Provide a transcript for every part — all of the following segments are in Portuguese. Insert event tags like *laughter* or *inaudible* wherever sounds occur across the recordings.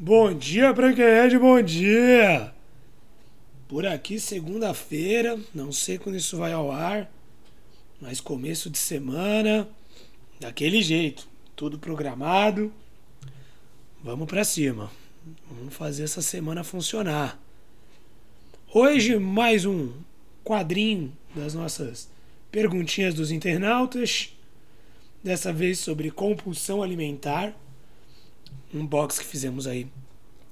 Bom dia de bom dia! Por aqui, segunda-feira, não sei quando isso vai ao ar, mas começo de semana, daquele jeito, tudo programado. Vamos pra cima, vamos fazer essa semana funcionar. Hoje, mais um quadrinho das nossas perguntinhas dos internautas, dessa vez sobre compulsão alimentar um box que fizemos aí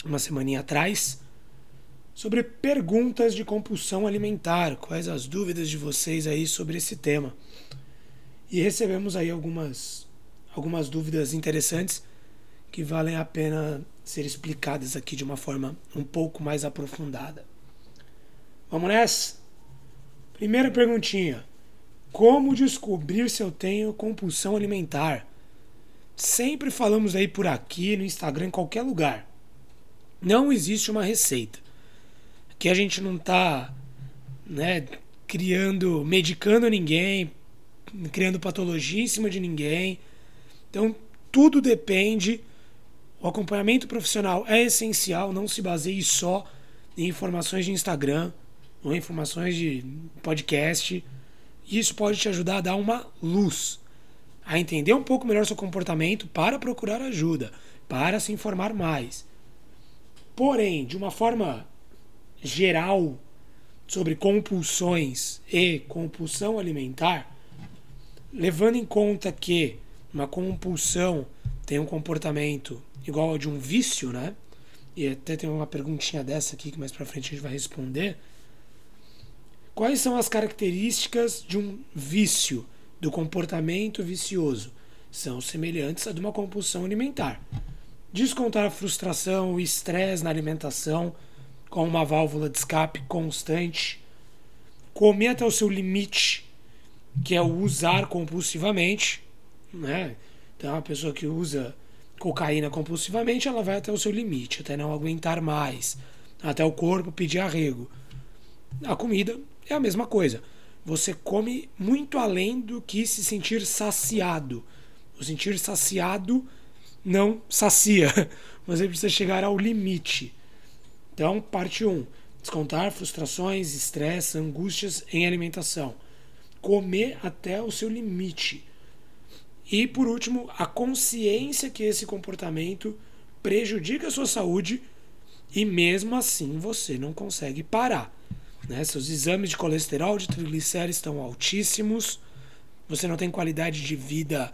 uma semaninha atrás sobre perguntas de compulsão alimentar, quais as dúvidas de vocês aí sobre esse tema. E recebemos aí algumas algumas dúvidas interessantes que valem a pena ser explicadas aqui de uma forma um pouco mais aprofundada. Vamos nessa? Primeira perguntinha: Como descobrir se eu tenho compulsão alimentar? Sempre falamos aí por aqui, no Instagram, em qualquer lugar. Não existe uma receita. Aqui a gente não está né, criando, medicando ninguém, criando patologia em cima de ninguém. Então, tudo depende. O acompanhamento profissional é essencial, não se baseie só em informações de Instagram ou informações de podcast. Isso pode te ajudar a dar uma luz a entender um pouco melhor seu comportamento para procurar ajuda, para se informar mais. Porém, de uma forma geral sobre compulsões e compulsão alimentar, levando em conta que uma compulsão tem um comportamento igual ao de um vício, né? E até tem uma perguntinha dessa aqui que mais para frente a gente vai responder. Quais são as características de um vício? Do comportamento vicioso são semelhantes a de uma compulsão alimentar. Descontar a frustração, o estresse na alimentação com uma válvula de escape constante, comer até o seu limite, que é o usar compulsivamente, né? Então, a pessoa que usa cocaína compulsivamente, ela vai até o seu limite, até não aguentar mais, até o corpo pedir arrego. A comida é a mesma coisa você come muito além do que se sentir saciado. O sentir saciado não sacia. *laughs* Você precisa chegar ao limite. Então, parte 1. Um, descontar frustrações, estresse, angústias em alimentação. Comer até o seu limite. E, por último, a consciência que esse comportamento prejudica a sua saúde e, mesmo assim, você não consegue parar. Né? Seus exames de colesterol, de triglicéridos estão altíssimos. Você não tem qualidade de vida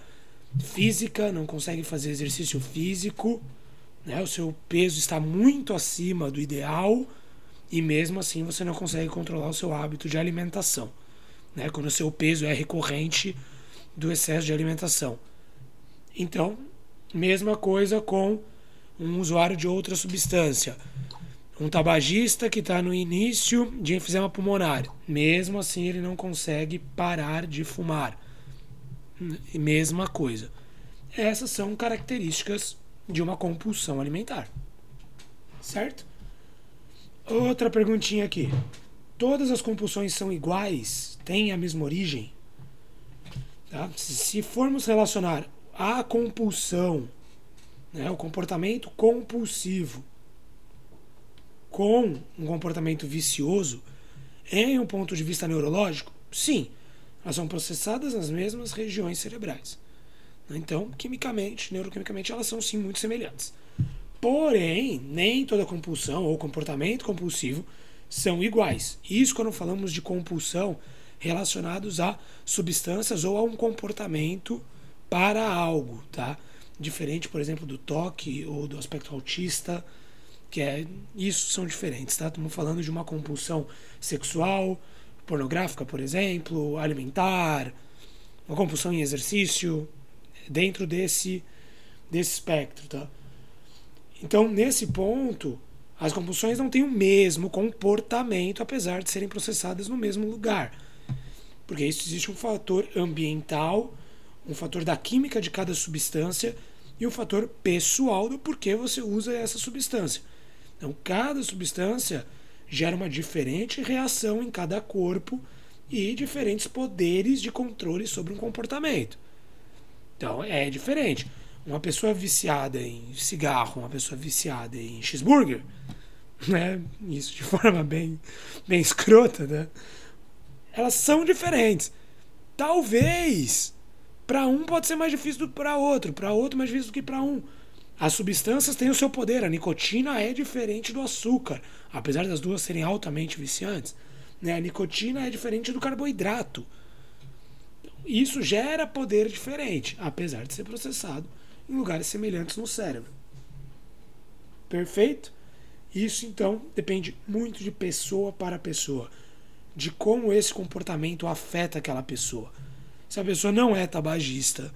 física, não consegue fazer exercício físico. Né? O seu peso está muito acima do ideal. E mesmo assim você não consegue controlar o seu hábito de alimentação. Né? Quando o seu peso é recorrente do excesso de alimentação. Então, mesma coisa com um usuário de outra substância um tabagista que está no início de enfisema pulmonar, mesmo assim ele não consegue parar de fumar. Mesma coisa. Essas são características de uma compulsão alimentar. Certo? Outra perguntinha aqui. Todas as compulsões são iguais? Têm a mesma origem? Tá? Se formos relacionar a compulsão, né, o comportamento compulsivo, com um comportamento vicioso, em um ponto de vista neurológico, sim, elas são processadas nas mesmas regiões cerebrais. Então, quimicamente, neuroquimicamente, elas são sim muito semelhantes. Porém, nem toda compulsão ou comportamento compulsivo são iguais. Isso quando falamos de compulsão relacionados a substâncias ou a um comportamento para algo, tá? Diferente, por exemplo, do toque ou do aspecto autista que é isso são diferentes, tá? Estamos falando de uma compulsão sexual, pornográfica, por exemplo, alimentar, uma compulsão em exercício, dentro desse desse espectro, tá? Então, nesse ponto, as compulsões não têm o mesmo comportamento, apesar de serem processadas no mesmo lugar. Porque isso existe um fator ambiental, um fator da química de cada substância e um fator pessoal do porquê você usa essa substância. Então, cada substância gera uma diferente reação em cada corpo e diferentes poderes de controle sobre um comportamento. Então, é diferente. Uma pessoa viciada em cigarro, uma pessoa viciada em cheeseburger, *laughs* né? Isso de forma bem, bem escrota, né? Elas são diferentes. Talvez para um pode ser mais difícil do que para outro, para outro mais difícil do que para um. As substâncias têm o seu poder. A nicotina é diferente do açúcar, apesar das duas serem altamente viciantes. Né? A nicotina é diferente do carboidrato. Isso gera poder diferente, apesar de ser processado em lugares semelhantes no cérebro. Perfeito? Isso então depende muito de pessoa para pessoa, de como esse comportamento afeta aquela pessoa. Se a pessoa não é tabagista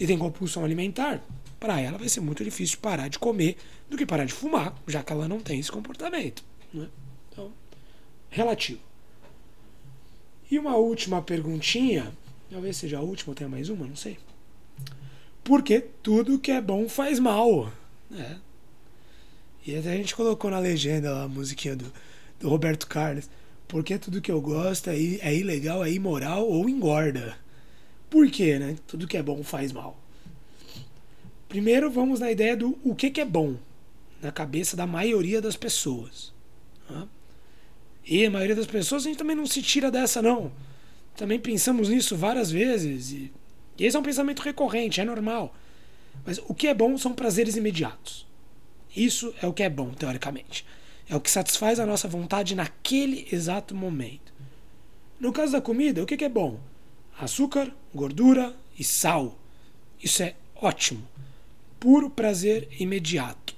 e tem compulsão alimentar, para ela vai ser muito difícil parar de comer do que parar de fumar, já que ela não tem esse comportamento. Né? Então, relativo. E uma última perguntinha, talvez seja a última, ou tenha mais uma, não sei. Porque tudo que é bom faz mal. Né? E até a gente colocou na legenda a musiquinha do, do Roberto Carlos. Porque tudo que eu gosto é, é ilegal, é imoral ou engorda. Por quê, né? Tudo que é bom faz mal. Primeiro vamos na ideia do o que, que é bom na cabeça da maioria das pessoas. Tá? E a maioria das pessoas a gente também não se tira dessa, não. Também pensamos nisso várias vezes. E, esse é um pensamento recorrente, é normal. Mas o que é bom são prazeres imediatos. Isso é o que é bom, teoricamente. É o que satisfaz a nossa vontade naquele exato momento. No caso da comida, o que é bom? açúcar, gordura e sal. Isso é ótimo. Puro prazer imediato.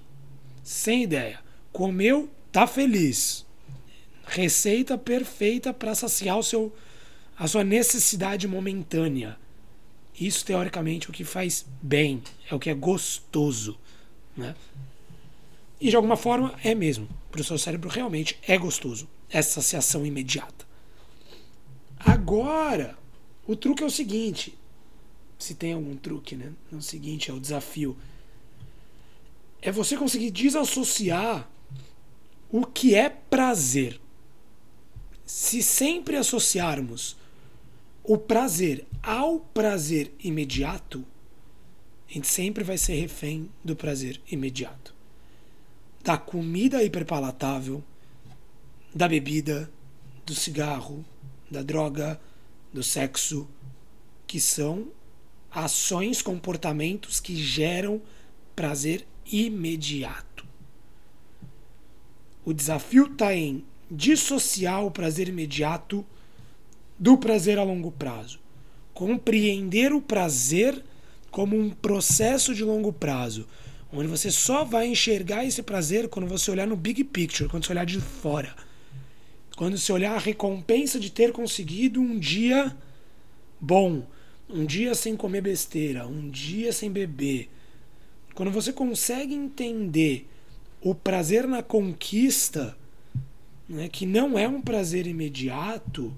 Sem ideia. Comeu, tá feliz. Receita perfeita para saciar o seu, a sua necessidade momentânea. Isso, teoricamente, é o que faz bem, é o que é gostoso. Né? E de alguma forma é mesmo. Para o seu cérebro realmente é gostoso essa saciação imediata. Agora, o truque é o seguinte: se tem algum truque, né? O seguinte, é o desafio. É você conseguir desassociar o que é prazer. Se sempre associarmos o prazer ao prazer imediato, a gente sempre vai ser refém do prazer imediato. Da comida hiperpalatável, da bebida, do cigarro, da droga, do sexo, que são ações, comportamentos que geram prazer imediato. O desafio está em dissociar o prazer imediato do prazer a longo prazo. Compreender o prazer como um processo de longo prazo, onde você só vai enxergar esse prazer quando você olhar no big picture, quando você olhar de fora quando você olhar a recompensa de ter conseguido um dia bom, um dia sem comer besteira, um dia sem beber, quando você consegue entender o prazer na conquista, né, que não é um prazer imediato,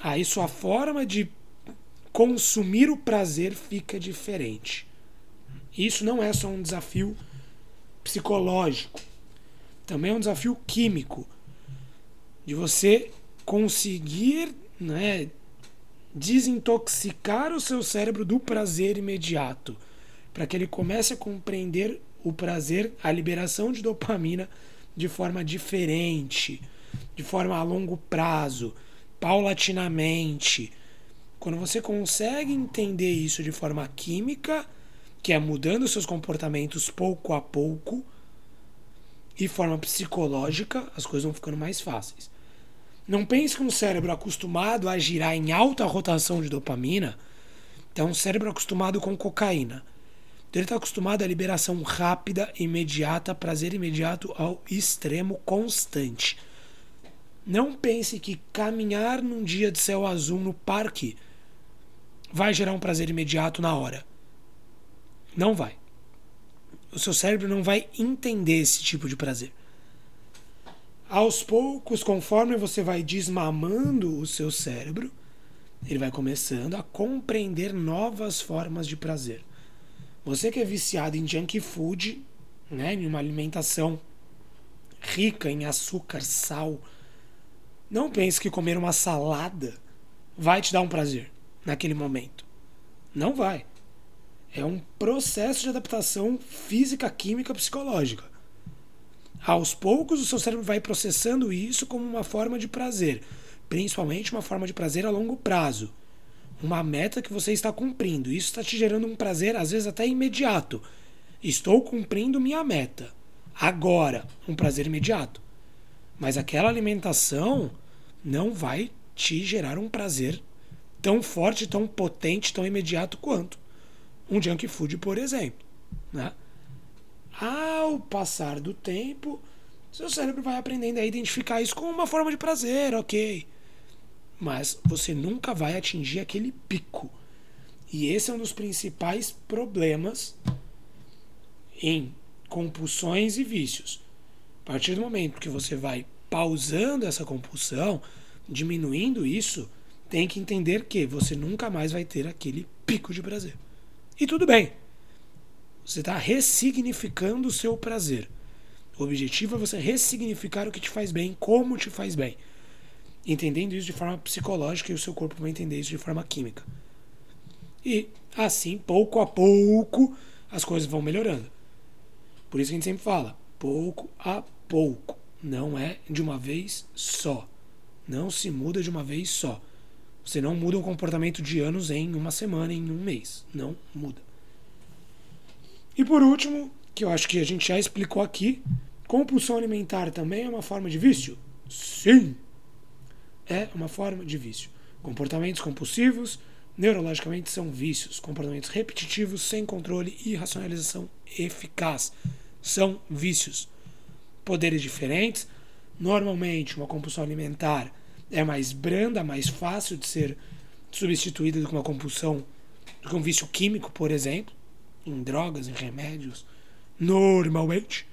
aí sua forma de consumir o prazer fica diferente. Isso não é só um desafio psicológico, também é um desafio químico. De você conseguir né, desintoxicar o seu cérebro do prazer imediato, para que ele comece a compreender o prazer, a liberação de dopamina de forma diferente, de forma a longo prazo, paulatinamente. Quando você consegue entender isso de forma química, que é mudando seus comportamentos pouco a pouco, e forma psicológica, as coisas vão ficando mais fáceis. Não pense que um cérebro acostumado a girar em alta rotação de dopamina é um cérebro acostumado com cocaína. Ele está acostumado à liberação rápida, imediata, prazer imediato ao extremo constante. Não pense que caminhar num dia de céu azul no parque vai gerar um prazer imediato na hora. Não vai. O seu cérebro não vai entender esse tipo de prazer aos poucos, conforme você vai desmamando o seu cérebro, ele vai começando a compreender novas formas de prazer. Você que é viciado em junk food, né, em uma alimentação rica em açúcar, sal, não pense que comer uma salada vai te dar um prazer naquele momento. Não vai. É um processo de adaptação física, química, psicológica. Aos poucos, o seu cérebro vai processando isso como uma forma de prazer, principalmente uma forma de prazer a longo prazo. Uma meta que você está cumprindo. Isso está te gerando um prazer, às vezes até imediato. Estou cumprindo minha meta. Agora, um prazer imediato. Mas aquela alimentação não vai te gerar um prazer tão forte, tão potente, tão imediato quanto um junk food, por exemplo. Né? Ao passar do tempo, seu cérebro vai aprendendo a identificar isso como uma forma de prazer, ok. Mas você nunca vai atingir aquele pico. E esse é um dos principais problemas em compulsões e vícios. A partir do momento que você vai pausando essa compulsão, diminuindo isso, tem que entender que você nunca mais vai ter aquele pico de prazer. E tudo bem. Você está ressignificando o seu prazer. O objetivo é você ressignificar o que te faz bem, como te faz bem. Entendendo isso de forma psicológica e o seu corpo vai entender isso de forma química. E assim, pouco a pouco, as coisas vão melhorando. Por isso que a gente sempre fala, pouco a pouco. Não é de uma vez só. Não se muda de uma vez só. Você não muda um comportamento de anos em uma semana, em um mês. Não muda. E por último, que eu acho que a gente já explicou aqui, compulsão alimentar também é uma forma de vício? Sim! É uma forma de vício. Comportamentos compulsivos, neurologicamente, são vícios. Comportamentos repetitivos, sem controle e racionalização eficaz são vícios. Poderes diferentes. Normalmente, uma compulsão alimentar é mais branda, mais fácil de ser substituída do que uma compulsão, do que um vício químico, por exemplo, em drogas, em remédios, normalmente.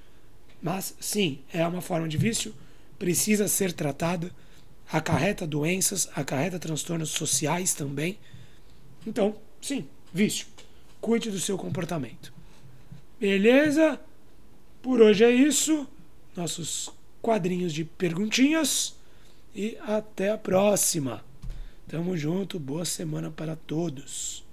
Mas sim, é uma forma de vício, precisa ser tratada, acarreta doenças, acarreta transtornos sociais também. Então, sim, vício. Cuide do seu comportamento. Beleza? Por hoje é isso. Nossos quadrinhos de perguntinhas e até a próxima. Tamo junto, boa semana para todos.